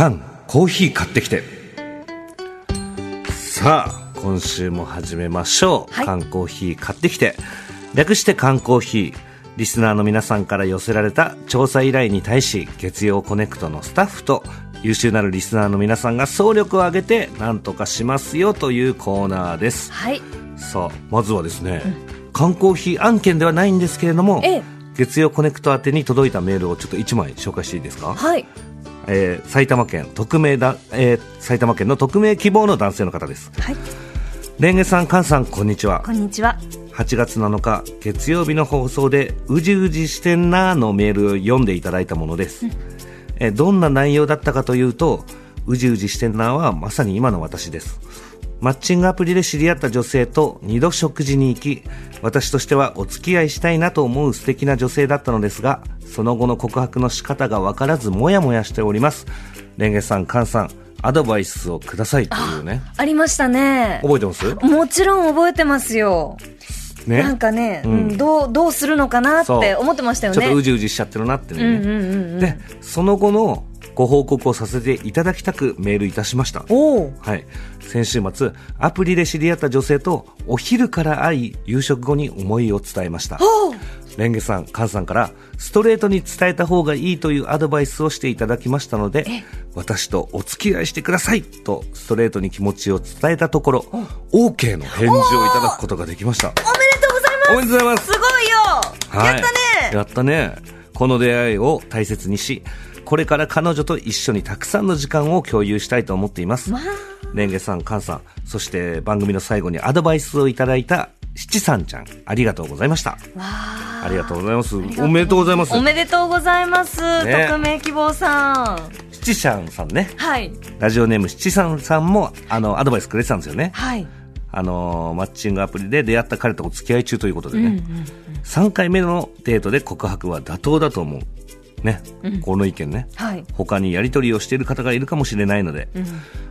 缶コーヒー買ってきて。さあ今週も始めましょう、はい。缶コーヒー買ってきて。略して缶コーヒー。リスナーの皆さんから寄せられた調査依頼に対し月曜コネクトのスタッフと優秀なるリスナーの皆さんが総力を挙げて何とかしますよというコーナーです。はい。さあまずはですね、缶コーヒー案件ではないんですけれども、ええ。月曜コネクト宛てに届いたメールをちょっと1枚紹介していいですか？はいえー埼玉県匿名だ、えー埼玉県の匿名希望の男性の方です。はい。レンゲさんカンさんこんにちは。こんにちは。8月7日月曜日の放送でうじうじしてんなーのメールを読んでいただいたものです、えーどんな内容だったかというとうじうじしてんなーはまさに今の私ですマッチングアプリで知り合った女性と2度食事に行き私としてはお付き合いしたいなと思う素敵な女性だったのですがその後の告白の仕方が分からずもやもやしております。レンゲさんカンさんアドバイスをくださいというね。ありましたね。覚えてます？もちろん覚えてますよ、ね？なんかね、うん。うんどうどうするのかなって思ってましたよね。ちょっとうじうじしちゃってるなってね、うんうんうんうん。でその後のご報告をさせていただきたくメールいたしました。はい。先週末アプリで知り合った女性とお昼から会い夕食後に思いを伝えました。レンゲさん、カンさんからストレートに伝えた方がいいというアドバイスをしていただきましたので私とお付き合いしてくださいとストレートに気持ちを伝えたところ OK の返事をいただくことができました。おめでとうございます。おめでとうございます。すごいよ、はい。やったね。やったね。この出会いを大切にしこれから彼女と一緒にたくさんの時間を共有したいと思っています、レンゲさんカンさんそして番組の最後にアドバイスをいただいた七さんちゃんありがとうございました。あ。りがとうございます。おめでとうございます。おめでとうございます、ね。匿名希望さん。七さんさんね。はい。ラジオネーム七さんさんもあのアドバイスくれてたんですよね。はい。あのーマッチングアプリで出会った彼とお付き合い中ということでね、3回目のデートで告白は妥当だと思うね、この意見ね。はい。他にやり取りをしている方がいるかもしれないので、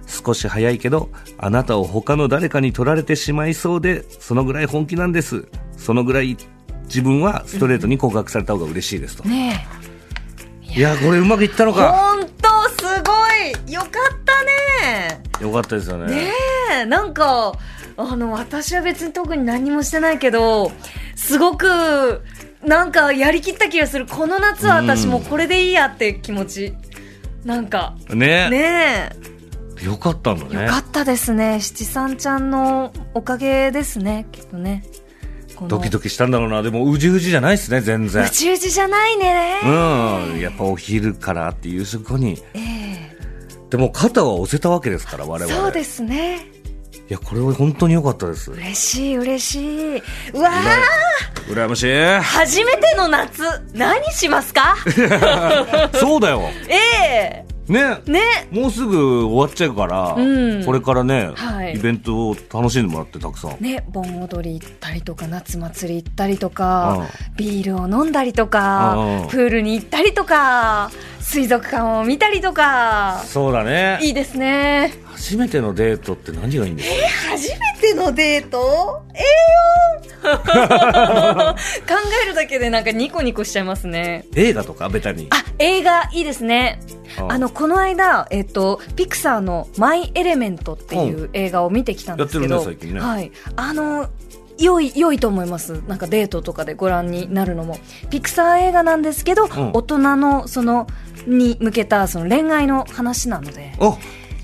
少し早いけどあなたを他の誰かに取られてしまいそうでそのぐらい本気なんです。そのぐらい自分はストレートに告白された方が嬉しいですと、ねいや。これうまくいったのえか。本当すごい。よかったね。よかったですよね。ねえ。なんかあの私は別に特に何もしてないけどすごくなんかやりきった気がする。この夏は私もうこれでいいやって気持ち。なんか。ね。ねよかったんだね。えよかったですね。七三ちゃんのおかげですね。きっとね。ドキドキしたんだろうな。でもうじうじじゃないですね全然。うちうちじゃないね、うん。やっぱお昼からっていうそこにええ。でも肩は押せたわけですから我々。そうですねいやこれは本当に良かったです。嬉しい嬉しい。うわー。羨ましい。初めての夏何しますか？そうだよ。ええ。ね。ね。もうすぐ終わっちゃうから、うん。これからね、はい。イベントを楽しんでもらってたくさん、ね、盆踊り行ったりとか夏祭り行ったりとか、ビールを飲んだりとか、うん。プールに行ったりとか水族館を見たりとか。そうだね。いいですね。初めてのデートって何がいいんですか？初めてのデート？ええよ 考えるだけでなんかニコニコしちゃいますね。映画とか？ベタに。あ映画いいですね。うんあのこの間、えっと、ピクサーの「マイ・エレメント」っていう映画を見てきたんですけど、やってるねね。はい、あの良い良いと思います。なんかデートとかでご覧になるのも。ピクサー映画なんですけど、ん。大人のそのに向けたその恋愛の話なので。あ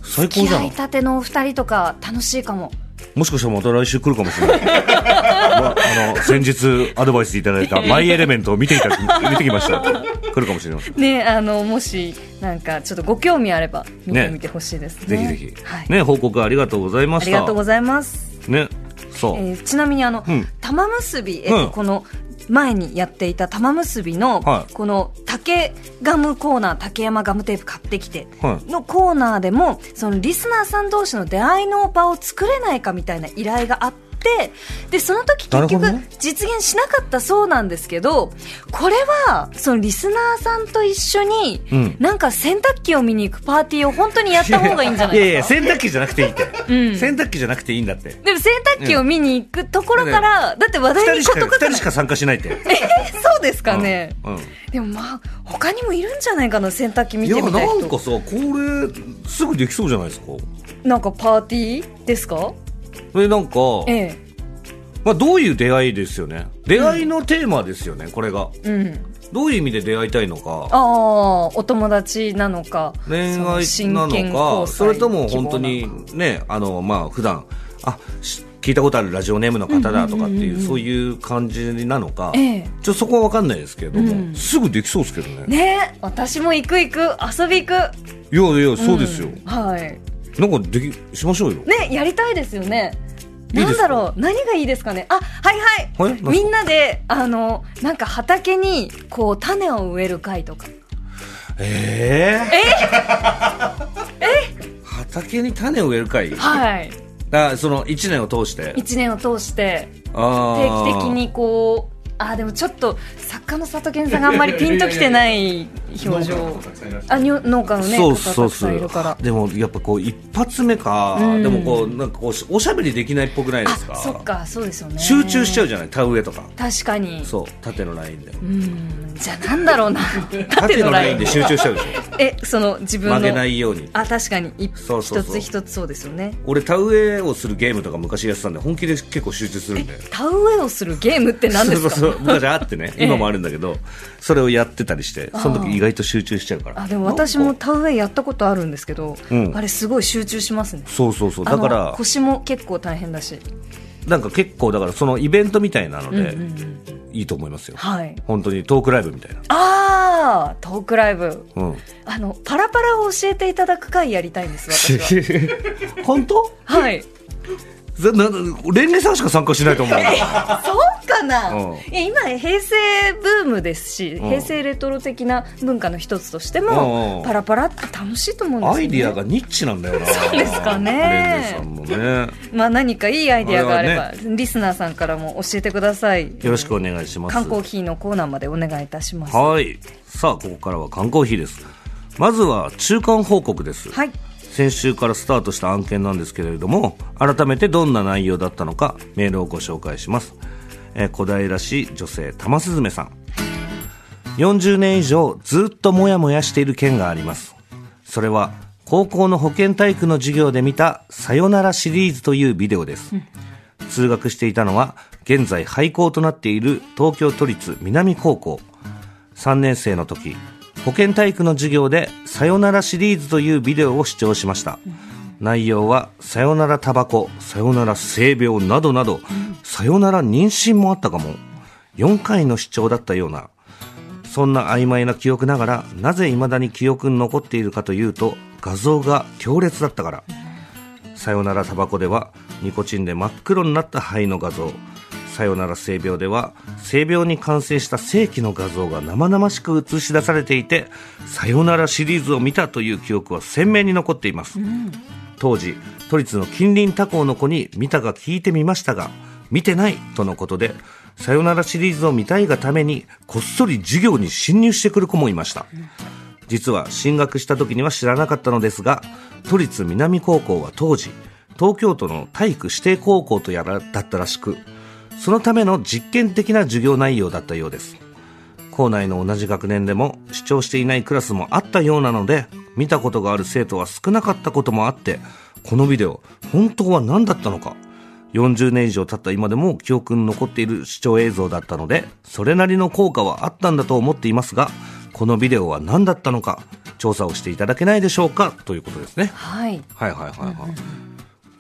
最高付きじゃん。合いたてのお二人とか楽しいかも。もしかしたらまた来週来るかもしれない、まあ、あの先日アドバイスいただいた 「マイ・エレメント」を見ていた見てきました。来るかもしれません。ねあのもしなんかちょっとご興味あれば見てねみてほしいですね。ぜひぜひ、はい。ね報告ありがとうございまあした。りがとうございます。ねそう、えーちなみにあの、うん。玉結び、えっとうん。この前にやっていた玉結びの、はい。この竹ガムコーナー竹山ガムテープ買ってきてはい。のコーナーでもそのリスナーさん同士の出会いの場を作れないかみたいな依頼があってでその時結局実現しなかったそうなんですけどこれはそのリスナーさんと一緒に、うん。なんか洗濯機を見に行くパーティーを本当にやった方がいいんじゃないいやいですかや洗濯機じゃなくていいって、うん。洗濯機じゃなくていいんだって。でも洗濯機を見に行くところから、だって話題に事欠かない二人しか参加しないって。そうですかね、うん。うん。でもまあ他にもいるんじゃないかな洗濯機見いやてみたい人。なんかさこれすぐできそうじゃないですか？なんかパーティーですか？でなんか、えまあ、どういう出会いですよね？出会いのテーマですよね、これが。えうん。どういう意味で出会いたいのか。ああお友達なのか恋愛な剣のかそれとも本当にねあのまあ普段あし聞いたことあるラジオネームの方だとかっていう,、そういう感じなのか、ええ。ちょっとそこは分かんないですけれども、うん。すぐできそうですけどね。ねえ私も行く行く遊び行く。いやいやそうですよ、はいなんかできしましょうよ。ねやりたいですよね。なんだろう？何がいいですかね？あはいはい、はい？みんなであのなんか畑にこう種を植える会とか。え え？畑に種を植える会？はい。あその1年を通して？一年を通して。あ定ー期的にこうあでもちょっと作家の佐藤健さんがあんまりピンときてない表情。あにょ農家のねそう方たくさそうそんいうるからでもやっぱこう一発目か、うん。でもこうなんかこうおしゃべりできないっぽくないですか？あそっかそうですよね。集中しちゃうじゃない？田植えとか。確かに。そう縦のラインで。うん。じゃあなんだろうな。縦 縦のラインで集中しちゃうでしょ。えその自分の曲げないように。あ確かに。いそうそうそう。一つ一つそうですよね。俺田植えをするゲームとか昔やってたんで本気で結構集中するんで。田植えをするゲームって何ですか？昔あってね今もあるんだけど、それをやってたりしてその時意外と集中しちゃうから。あでも私も田植えやったことあるんですけど、うん。あれすごい集中しますね。そうそうそう。だから腰も結構大変だし。なんか結構だからそのイベントみたいなので、うんうんうんいいと思いますよ。はい。本当にトークライブみたいな。ああトークライブ。うん。あのパラパラを教えていただく会やりたいんです私は。本当？はいレンゲさんしか参加しないと思う。そうかな、うん。今平成ブームですし、うん。平成レトロ的な文化の一つとしてうんも、パラパラって楽しいと思うんですよ、ね、アイディアがニッチなんだよな。そうですかね。ね。まあ何かいいアイディアがあればこリスナーさんからも教えてください。よろしくお願いします。缶コーヒーのコーナーまでお願いいたします。はい。さあここからは缶コーヒーです。まずは中間報告です、はい先週からスタートした案件なんですけれども改めてどんな内容だったのかメールをご紹介します、えー小平市女性玉すずめさん。40年以上ずっとモヤモヤしている件があります。それは高校の保健体育の授業で見た「さよなら」シリーズというビデオです、通学していたのは現在廃校となっている東京都立南高校。3年生の時保健体育の授業で「さよなら」シリーズというビデオを視聴しました、内容は「さよならタバコ」「さよなら性病」などなど「さよなら妊娠」もあったかも。4回の視聴だったような。そんな曖昧な記憶ながらなぜ未だに記憶に残っているかというと画像が強烈だったから。さよならタバコではニコチンで真っ黒になった肺の画像。さよなら性病では性病に感染した正規の画像が生々しく映し出されていてさよならシリーズを見たという記憶は鮮明に残っています、当時都立の近隣他校の子に見たか聞いてみましたが見てないとのことでさよならシリーズを見たいがためにこっそり授業に侵入してくる子もいました、実は進学した時には知らなかったのですが都立南高校は当時東京都の体育指定高校とやらだったらしくそのための実験的な授業内容だったようです。校内の同じ学年でも視聴していないクラスもあったようなので見たことがある生徒は少なかったこともあってこのビデオ本当は何だったのか。40年以上経った今でも記憶に残っている視聴映像だったのでそれなりの効果はあったんだと思っていますがこのビデオは何だったのか調査をしていただけないでしょうか？ということですね。はい。はいはいはいはい。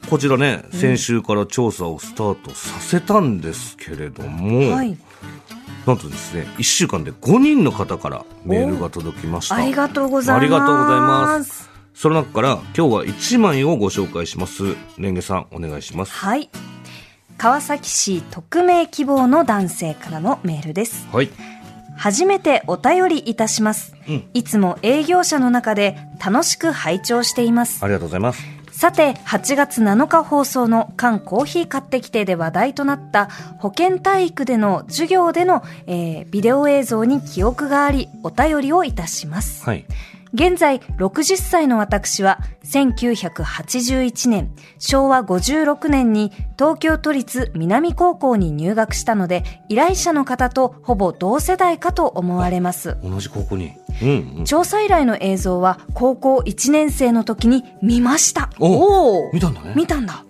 こちらね、先週から調査をスタートさせたんですけれども、はい。なんとですね、1週間で5人の方からメールが届きました。ありがとうございます。ありがとうございます。その中から今日は1枚をご紹介します。レンゲさん、お願いします。はい。川崎市匿名希望の男性からのメールです。はい。初めてお便りいたします、うん。いつも営業者の中で楽しく拝聴しています。ありがとうございますさて、8月7日放送の缶コーヒー買ってきてで話題となった保健体育での授業での、えービデオ映像に記憶があり、お便りをいたします。はい現在、60歳の私は、1981年、昭和56年に東京都立南高校に入学したので、依頼者の方とほぼ同世代かと思われます。同じ高校にうんうん調査依頼の映像は高校1年生の時に見ました。おおー見たんだね見たんだ。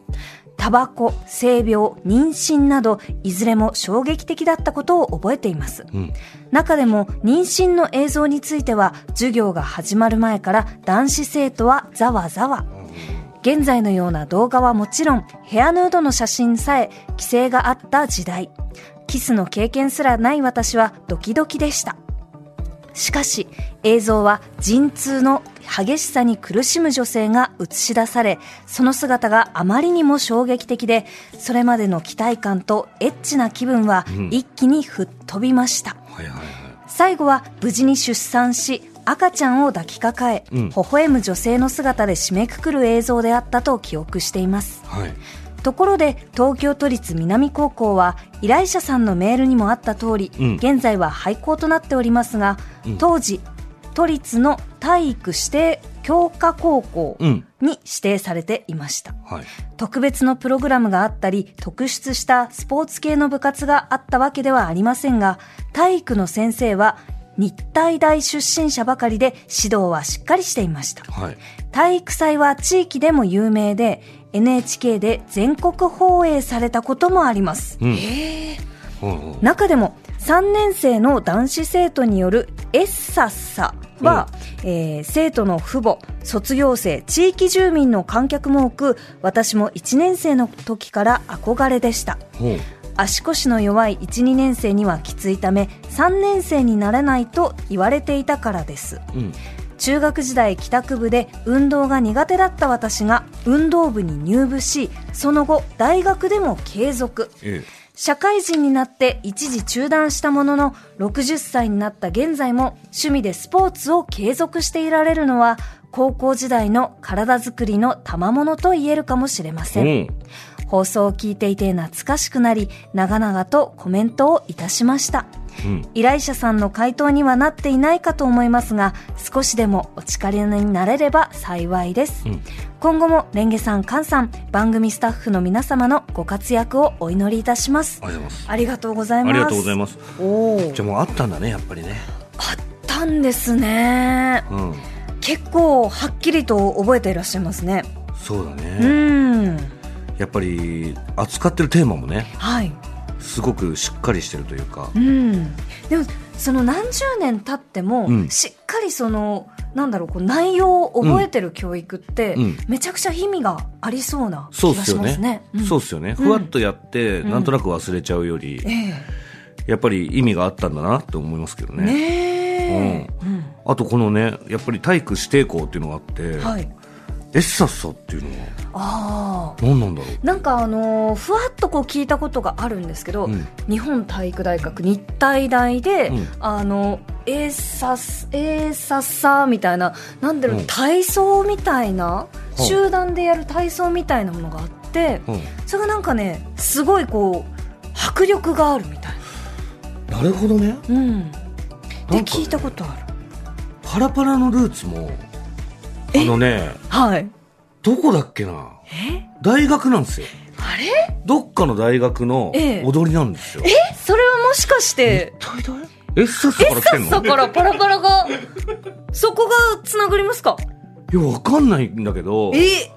タバコ、性病、妊娠など、いずれも衝撃的だったことを覚えています。うん中でも、妊娠の映像については、授業が始まる前から男子生徒はざわざわ。現在のような動画はもちろん、ヘアヌードの写真さえ規制があった時代。キスの経験すらない私はドキドキでした。しかし映像は陣痛の激しさに苦しむ女性が映し出されその姿があまりにも衝撃的でそれまでの期待感とエッチな気分はうん。一気に吹っ飛びました、最後は無事に出産し赤ちゃんを抱きかかえ、うん。微笑む女性の姿で締めくくる映像であったと記憶しています。はいところで東京都立南高校は依頼者さんのメールにもあった通り、うん。現在は廃校となっておりますが、うん。当時都立の体育指定強化高校うん。に指定されていました、はい。特別のプログラムがあったり特出したスポーツ系の部活があったわけではありませんが体育の先生は日体大出身者ばかりで指導はしっかりしていました。はい。体育祭は地域でも有名で NHK で全国放映されたこともあります。うん。中でも3年生の男子生徒によるエッサッサは、えー生徒の父母卒業生地域住民の観客も多く私も1年生の時から憧れでした足腰の弱い12年生にはきついため3年生にならないと言われていたからです。うん。中学時代帰宅部で運動が苦手だった私が運動部に入部しその後大学でも継続。え社会人になって一時中断したものの60歳になった現在も趣味でスポーツを継続していられるのは高校時代の体づくりの賜物と言えるかもしれません、え放送を聞いていて懐かしくなり長々とコメントをいたしました。うん。うん依頼者さんの回答にはなっていないかと思いますが少しでもお力になれれば幸いです、うん。今後もレンゲさんカンさん番組スタッフの皆様のご活躍をお祈りいたします。ありがとうございます。ありがとうございます。おおじゃあもうあったんだねやっぱりね。あったんですね。うん。結構はっきりと覚えていらっしゃいますね。そうだうねんやっぱり扱ってるテーマもねはい。すごくしっかりしてるというか。うん。でもその何十年経っても、うん。しっかりそのなんだろうこう内容を覚えてる教育って、うん。めちゃくちゃ意味がありそうな気がそうっすよね。しますね。ん。そうっすよね。ふわっとやってうん。なんとなく忘れちゃうよりえやっぱり意味があったんだなって思いますけどえね。ねえ、うん。あとこのねやっぱり体育指定校っていうのがあってはいエッサッサっていうのはああ何なんだろう？なんかあのーふわっとこう聞いたことがあるんですけど、うん。日本体育大学日体大で、うん。あのエーサスエーサッサーみたいななんだろう、うん。体操みたいなうん。集団でやる体操みたいなものがあって、うん。それがなんかねすごいこう迫力があるみたい。なるほどね。な、うん、で聞いたことある。パラパラのルーツもあのねはい。どこだっけな？え？大学なんですよ。あれ？どっかの大学のええ。踊りなんですよ。え？それはもしかして？大大エッサッサから来てんの？だからパラパラが？そこがつながりますか？いやわかんないんだけどえ？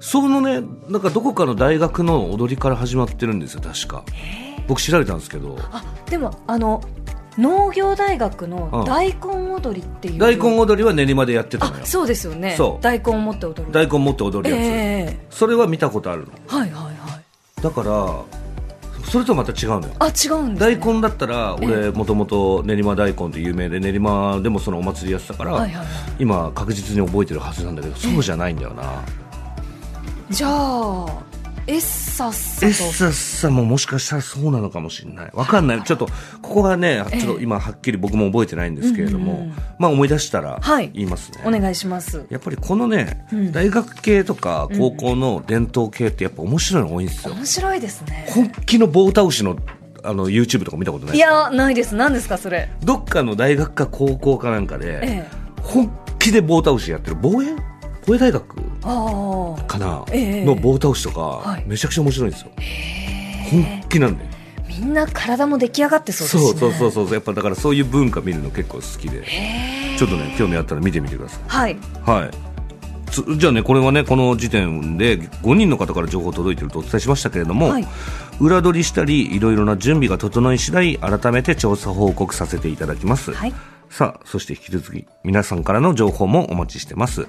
そのねなんかどこかの大学の踊りから始まってるんですよ確か。僕調べたんですけど。あでもあの農業大学のうん。大根踊りっていう、大根踊りは練馬でやってたのよ。あそうですよね。そう。大根を持って踊る。大根持って踊るやつ、えそれは見たことあるの？えはいはいはい。だからそれとまた違うのよ。あ違うんです、大ね、根だったら俺もともと練馬大根って有名で練馬でもそのお祭りやってたから、はいはいはい。今確実に覚えてるはずなんだけどそうじゃないんだよな、じゃあエッサッサエッサッサももしかしたらそうなのかもしれない。わかんない。ちょっと、ここがね、ちょっと今はっきり僕も覚えてないんですけれども、まあ思い出したらはい。言いますね。お願いします。やっぱりこのね、大学系とか高校の伝統系ってやっぱ面白いの多いんですよ。面白いですね。本気の棒倒しのあの YouTube とか見たことないいですか？やないです。何ですかそれ？どっかの大学か高校かなんかで、ええ。本気で棒倒しやってる防衛？防衛大学？かな、ええ。の棒倒しとか、はい。めちゃくちゃ面白いんですよ。本気なんで。みんな体も出来上がってそうですね。そうそうそうそう。やっぱだからそういう文化見るの結構好きで。ちょっとね興味あったら見てみてください。はい。はい。つじゃあねこれはねこの時点で5人の方から情報届いてるとお伝えしましたけれども、はい。裏取りしたりいろいろな準備が整い次第改めて調査報告させていただきます、はい。さあそして引き続き皆さんからの情報もお待ちしてます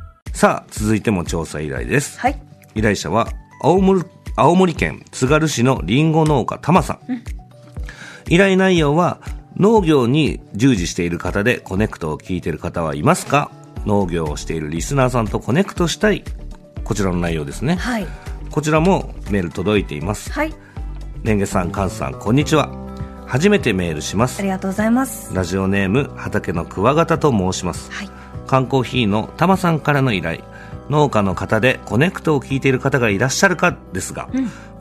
さあ続いても調査依頼です、はい。依頼者は青森青森県つがる市のりんご農家たまさん、依頼内容は農業に従事している方でコネクトを聞いている方はいますか？農業をしているリスナーさんとコネクトしたい。こちらの内容ですね、はい。こちらもメール届いています。はい。レンゲさんカンさんこんにちは。初めてメールします。ありがとうございます。ラジオネーム畑のクワガタと申します、はい缶コーヒーのタマさんからの依頼。農家の方でコネクトを聞いている方がいらっしゃるかですが、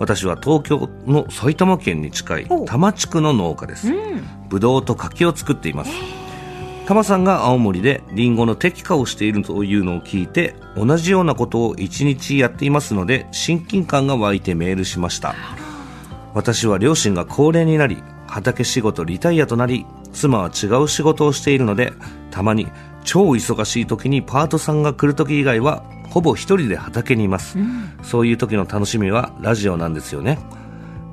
私は東京の埼玉県に近い多摩地区の農家です、ぶどうと柿を作っています、タマさんが青森でリンゴの摘果をしているというのを聞いて同じようなことを一日やっていますので親近感が湧いてメールしました。私は両親が高齢になり畑仕事リタイアとなり妻は違う仕事をしているのでたまに超忙しい時にパートさんが来る時以外はほぼ一人で畑にいます、そういう時の楽しみはラジオなんですよね。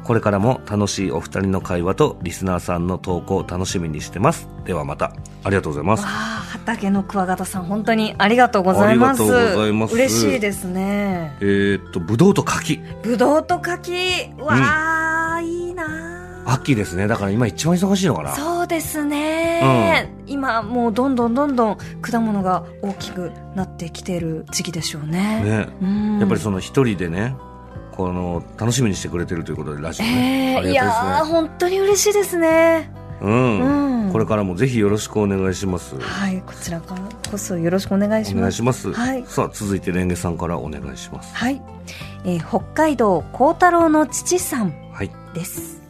これからも楽しいお二人の会話とリスナーさんの投稿を楽しみにしてます。ではまた。ありがとうございます。畑のクワガタさん本当にありがとうございます。嬉しいですね。えーっとぶどうと柿。ぶどうと柿。わあ、いいな秋ですね。だから今一番忙しいのかな。そうですね、今もうどんどんどんどん果物が大きくなってきてる時期でしょうね。ね。うん。やっぱりその一人でねこの楽しみにしてくれてるということでラジオね、あえー、いやりがたいですね。ー本当に嬉しいですね。うん、うん。これからもぜひよろしくお願いします。はいこちらからこそよろしくお願いします。お願いします、はい。さあ続いてレンゲさんからお願いします。はい、えー北海道幸太郎の父さん。はいです。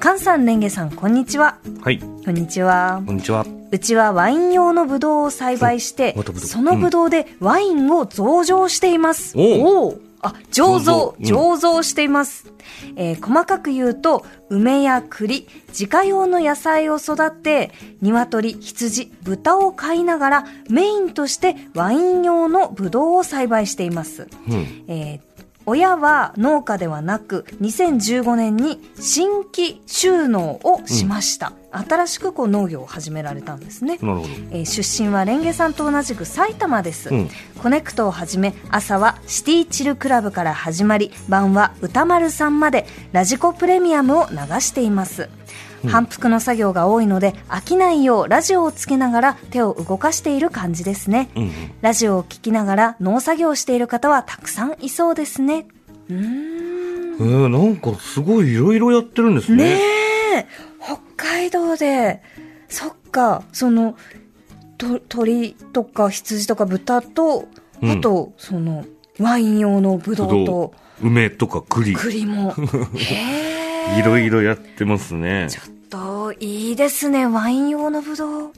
菅さんレンゲさんこんにちは。はい。こんにちは。こんにちは。うちはワイン用のブドウを栽培してそのブドウでワインを増上しています、おううあ醸造。醸造。醸造しています、えー細かく言うと梅や栗自家用の野菜を育て鶏羊豚を飼いながらメインとしてワイン用のブドウを栽培しています、うん。えー親は農家ではなく2015年に新規収納をしました、新しくこう農業を始められたんですね、なるほど。えー出身はレンゲさんと同じく埼玉です、うん。コネクトをはじめ朝はシティチルクラブから始まり晩は歌丸さんまでラジコプレミアムを流しています反復の作業が多いので飽きないようラジオをつけながら手を動かしている感じですね、うんうん。ラジオを聞きながら農作業をしている方はたくさんいそうですね。えー、なんかすごいいろいろやってるんですね。ねえ。北海道でそっかそのと鳥とか羊とか豚と、うん。あとそのワイン用のブドウと梅とか栗。栗も。へえいろいろやってますね。ちょっといいですねワイン用のブドウ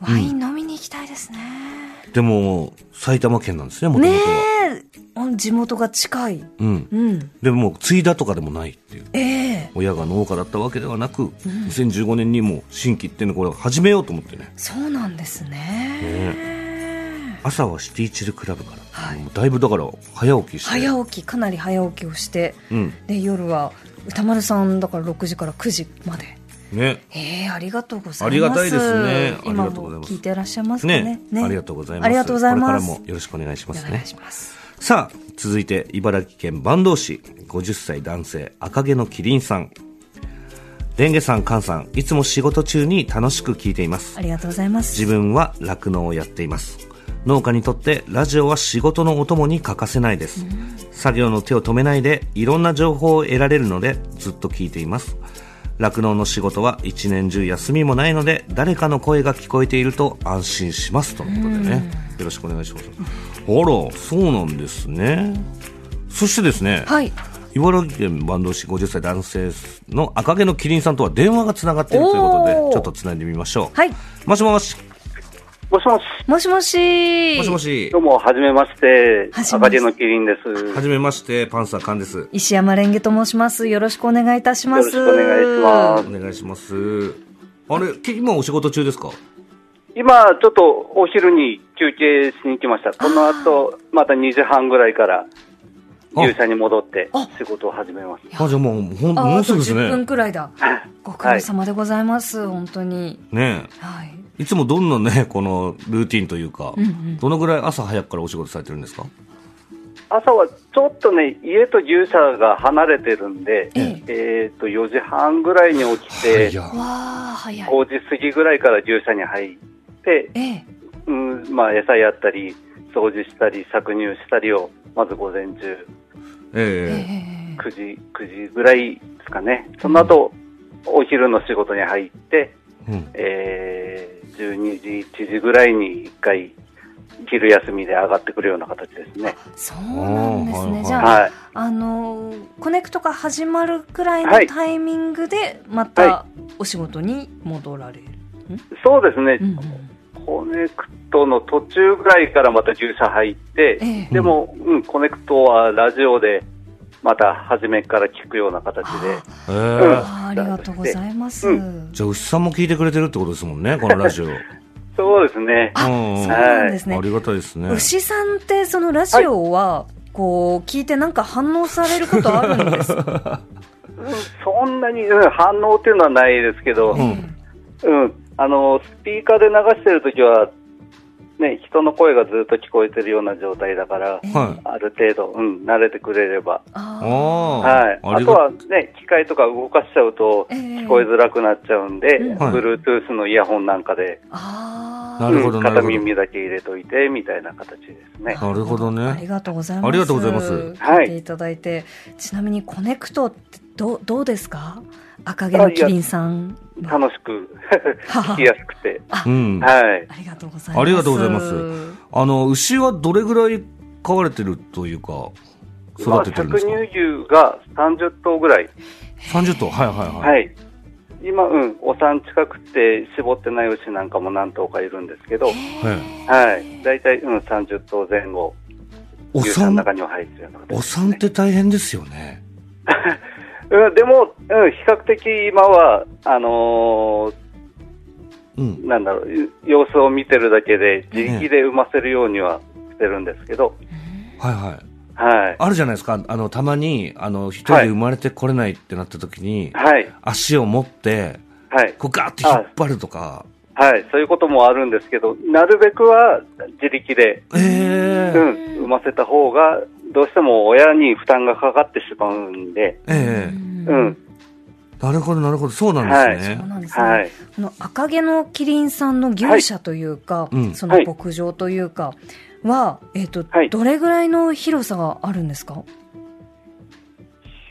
ワイン飲みに行きたいですね、でも埼玉県なんですねもともとねは、え。あ地元が近い。うん。うん。でももう継いだとかでもないっていう。ええ。親が農家だったわけではなく、2015年にもう新規っていうのこれを始めようと思ってね。そうなんですね。朝はシティチルクラブから、はい。だいぶだから早起きして。早起きかなり早起きをして、うん。で夜は歌丸さんだから6時から9時まで。ね。えー、ありがとうございます。ありがたいですね。あり今がとうございます。も聞いてらっしゃいますかね。ね。ありがとうございます。ありがとうございます。これからもよろしくお願いしますね。お願いします。さあ続いて茨城県坂東市。50歳男性赤毛のキリンさん。レンゲさん菅さんいつも仕事中に楽しく聞いています。ありがとうございます。自分は酪農をやっています農家にとってラジオは仕事のお供に欠かせないです、作業の手を止めないでいろんな情報を得られるのでずっと聞いています。酪農の仕事は一年中休みもないので誰かの声が聞こえていると安心します。とのことでね。よろしくお願いします。あらそうなんですね。そしてですね、はい。茨城県坂東市50歳男性の赤毛のキリンさんとは電話がつながっているということでちょっとつないでみましょう。はい。もしもしもしもし。もしもしもしもしどうも、はじめまして。はじめまして赤毛のキリンです。はじめまして、パンサーカンです。石山レンゲと申しますよろしくお願いいたしますよろしくお願いしますお願いします。あれ、け今お仕事中ですか？今、ちょっとお昼に休憩しに来ました。この後、また2時半ぐらいから、あ牛舎に戻ってあ仕事を始めます。あ、じゃあもう、ほん、あもうすぐですあと10分ね。くらいだ ご苦労様でございます、本当にねはいえいつもどんなね、このルーティンというか、うんうん。どのぐらい朝早くからお仕事されてるんですか？朝はちょっとね、家と牛舎が離れてるんで、ええ。っと、4時半ぐらいに起きて、やわあ早い。5時過ぎぐらいから牛舎に入って、ええ。うん、まあ、餌やったり、掃除したり、搾乳したりを、まず午前中、ええ。え9時、9時ぐらいですかね。その後、お昼の仕事に入って、えうん。えー、12時、1時ぐらいに1回、昼休みで上がってくるような形ですね。そうなんですね、じゃあ、はい。あのーコネクトが始まるくらいのはいタイミングでまはたお仕事に戻られる、そうですね。うんうんコネクトの途中ぐらいからまた牛舎入って、ええでも、うん、コネクトはラジオで、また初めから聞くような形で、ええあーありがとうございます、うじゃあ、牛さんも聞いてくれてるってことですもんね、この ラジオ。そうですね。あ、うんうん。そうなんですね、ありがたいですね。牛さんってそのラジオは、こう聞いてなんか反応されることあるんですか、うんそんなに、うん、反応っていうのはないですけど、うん。うん、あの、スピーカーで流してるときは、ね、人の声がずっと聞こえてるような状態だから、はい。ある程度、うん、慣れてくれれば。ああはい。あ。とはね、機械とか動かしちゃうとええ聞こえづらくなっちゃうんで、うんはい Bluetooth のイヤホンなんかで、あなるほどうんなるほど片耳だけ入れといて、みたいな形ですね。なるほどねありがとうございます。ありがとうございます聞いていただいて、ちなみにコネクトってどうどうですか？赤毛のキリンさんは。楽しく、聞きやすくて。うん。はい。ありがとうございます。ありがとうございます。あの、牛はどれぐらい飼われてるというか、育ててるんですか？まあ搾乳牛が30頭ぐらい。?30 頭？はいはいはい。はい。今、うん、お産近くて絞ってない牛なんかも何頭かいるんですけど、はいはい。大体、うん、30頭前後、お牛舎の産、中には入ってるような形お産って大変ですよね。うん、でも、うん、比較的今は、あのうん。ーなんだろう、様子を見てるだけで、自力で産ませるようにはしてるんですけど、はいはい。はい。あるじゃないですか。あの、たまに、あの、一人で生まれてこれないってなった時に、はい。足を持って、はい。こうガーって引っ張るとか。はい。そういうこともあるんですけど、なるべくは自力で、ええうん、産ませた方が、どうしても親に負担がかかってしまうんで、ええうん。なるほどなるほど。そうなんですね。そうなんですね。はい。この赤毛のキリンさんの牛舎というか、うんその牧場というかは、えっ、と、はいどれぐらいの広さがあるんですか？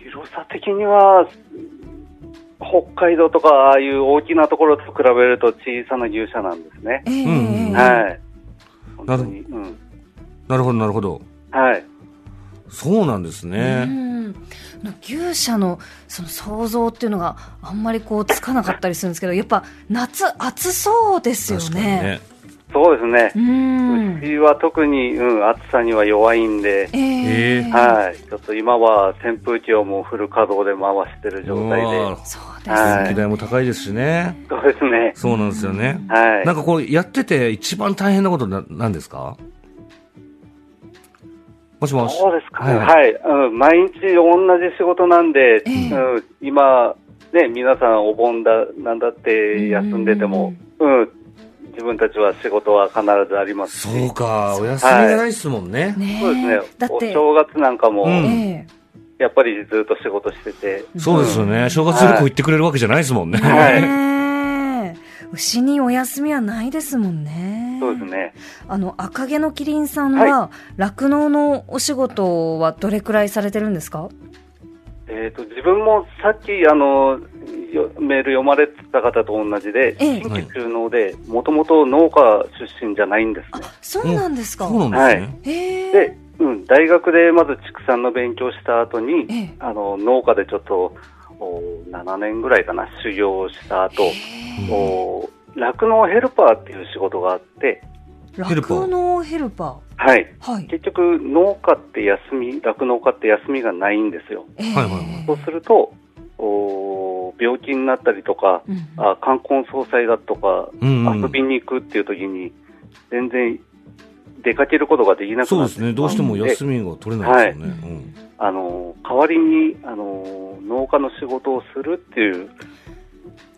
広さ的には、北海道とか、ああいう大きなところと比べると小さな牛舎なんですね。ええうんはい。本なる当に。うん。なるほどなるほど。はい。そうなんですうね。ん牛舎のその想像っていうのがあんまりこうつかなかったりするんですけどやっぱ夏暑そうですよね。ね。そうですね。うん牛は特に、うん、暑さには弱いんで、えええはい。ちょっと今は扇風機をもうフル稼働で回してる状態で。そうですはい代も高いですしね。そうですね。そうなんですよね。はい。なんかこう、やってて一番大変なことな、なんですか？もしもし。そうですかね。ははいい、うん。毎日同じ仕事なんで、ええうん、今、ね、皆さんお盆だ、なんだって休んでても、うん、自分たちは仕事は必ずありますし。そうか、お休みがないっすもんね。ねそうですね。だって、お正月なんかも、うんえやっぱりずっと仕事してて、そうですよね。正月旅行行ってくれるわけじゃないですもんね。えはい牛にお休みはないですもんね。そうですね。あの、赤毛のキリンさんは、酪農のお仕事はどれくらいされてるんですか？えっ、と、自分もさっき、あの、よメール読まれてた方と同じで、ええ新規中農で、もともと農家出身じゃないんですね。そうなんですか。そうなんですね。へえ。で、うん、大学でまず畜産の勉強した後に、ええあの農家でちょっとお7年ぐらいかな修行をした後、お酪農ヘルパーっていう仕事があって、ヘルパー。酪農ヘルパはい、ー。はい。結局農家って休み酪農家って休みがないんですよ。ええはいはいはい。そうするとお病気になったりとか、うん。あ冠婚葬祭だとか、うんうん。遊びに行くっていう時に全然出かけることができなくなってそうですね。どうしても休みが取れないですよね。うんあの代わりにあの農家の仕事をするっていう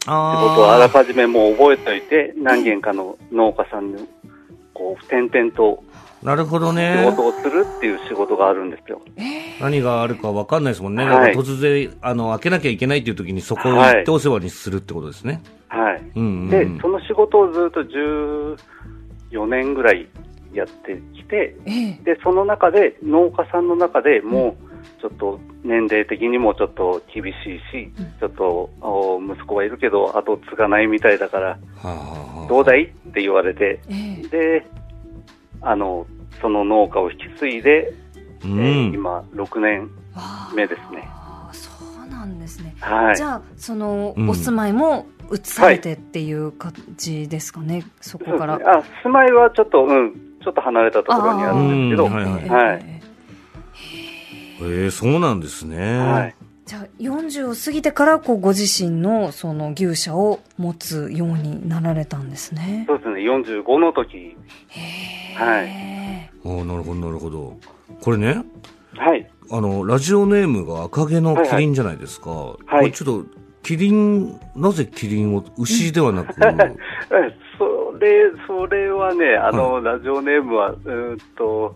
仕事をあらあかじめもう覚えておいて、何軒かの農家さんにこう点々とあ、なるほど仕ね。事をするっていう仕事があるんですよ。何があるか分かんないですもんね。はいなんか突然、あの、開けなきゃいけないっていう時にそこを行ってお世話にするってことですね。はい。うんうんでうん、その仕事をずっと14年ぐらいやってきて、ええ。で、その中で、農家さんの中でもう、ちょっと年齢的にもちょっと厳しいし、ちょっとお息子はいるけど、後継がないみたいだから、どうだいって言われて、ええ。で、あの、その農家を引き継いで、うえーん。今、6年目ですね。ああそうなんですね。はいじ。ゃあ、その、うんお住まいも移されてっていう感じですかね、そこから。ねあ、住まいはちょっと、うん、ちょっと離れたところにあるんですけど、はいはいええはいえそうなんですね。はい。じゃあ40を過ぎてからこうご自身のその牛舎を持つようになられたんですね。そうですね、45の時、へはえ。ああ、なるほど、なるほど。これね、はい。あの、ラジオネームが赤毛のキリンじゃないですか。これちょっと、キリン、なぜキリンを、牛ではなく、れ、それはね、あの、ラジオネームは、うーんと、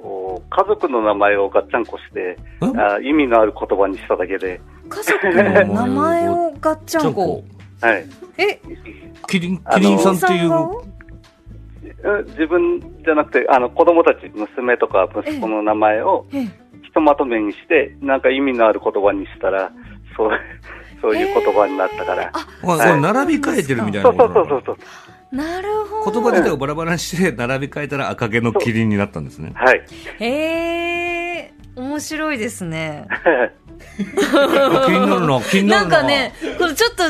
お家族の名前をガッチャンコして、あ意味のある言葉にしただけで、家族の名前をガッチャンコ？はい。え、キリン、キリンさんっていう、うん自分じゃなくて、あの、子供たち、娘とか息子の名前をええ、ひとまとめにして、なんか意味のある言葉にしたら、そう、そういう言葉になったから。あこれ並び替えてるみたいなそうそうそうそう。なるほど。言葉自体をバラバラにして並び替えたら赤毛のキリンになったんですね。はい。へえ、面白いですね。気になるな、気にななるな。んかね、これちょっと、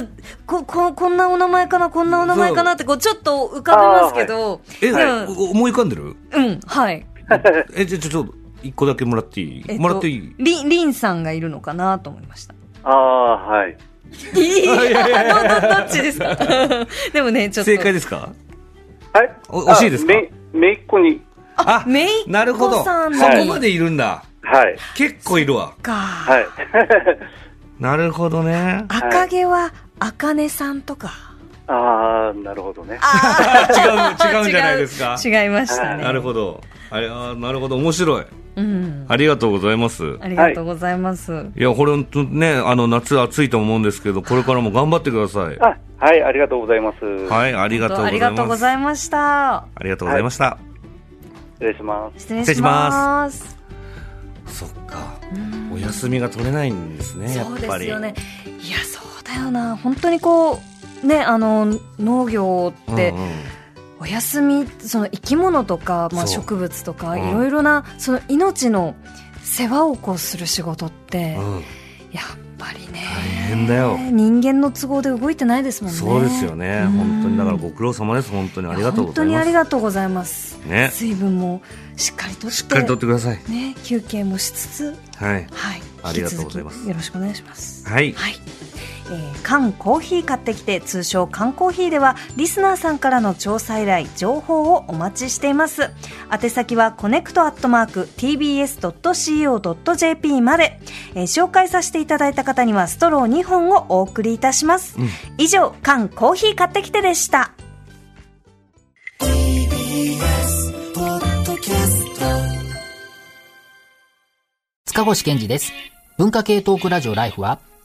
こ、こ、こんなお名前かな、こんなお名前かなって、こう、ちょっと浮かべますけど。え、うんお思い浮かんでる？うん、はい。え、じゃあちょっと、一個だけもらっていい、えっともらっていい？り、りんさんがいるのかなと思いました。ああ、はい。いや、ど、ど、どっちですかでもね、ちょっと。正解ですか？はい。お惜しいですか？あめ、めいっ子に、あ、めいなるほど。そさんこのまでいるんだ。はい。結構いるわ。か。はい。なるほどね。赤毛は、あかねさんとか。ああ、なるほどね。違う、違うんじゃないですか？違いましたね。なるほど。あれ、なるほど、面白い。うん。ありがとうございます。ありがとうございます。いや、これ本当ね、あの、夏暑いと思うんですけど、これからも頑張ってください。あ、はい、ありがとうございます。はい、ありがとうございます。ありがとうございました。ありがとうございました。失礼します。失礼します。そっか。お休みが取れないんですね、やっそうでぱり。すよね。いや、そうだよな。本当にこう、ね、あの、農業って、うんうんお休み、その生き物とか、まあ、植物とか、うんいろいろな、その命の世話をこうする仕事って、うんやっぱりね、大変だよ。人間の都合で動いてないですもんね。そうですよね。うん本当に、だからご苦労様です。本当にありがとうご本当にあざいます。りがとうございます。ね水分もしっかりとって、しっかりとってください。ね、休憩もしつつ、はい。はい。ありがとうございますよろしくお願いします。はい。はい。えー缶コーヒー買ってきて通称缶コーヒーではリスナーさんからの調査依頼情報をお待ちしています。宛先は connect アットマーク tbs.co.jp まで、えー紹介させていただいた方にはストロー2本をお送りいたします、以上缶コーヒー買ってきてでした。塚越健二です。文化系トークラジオライフは、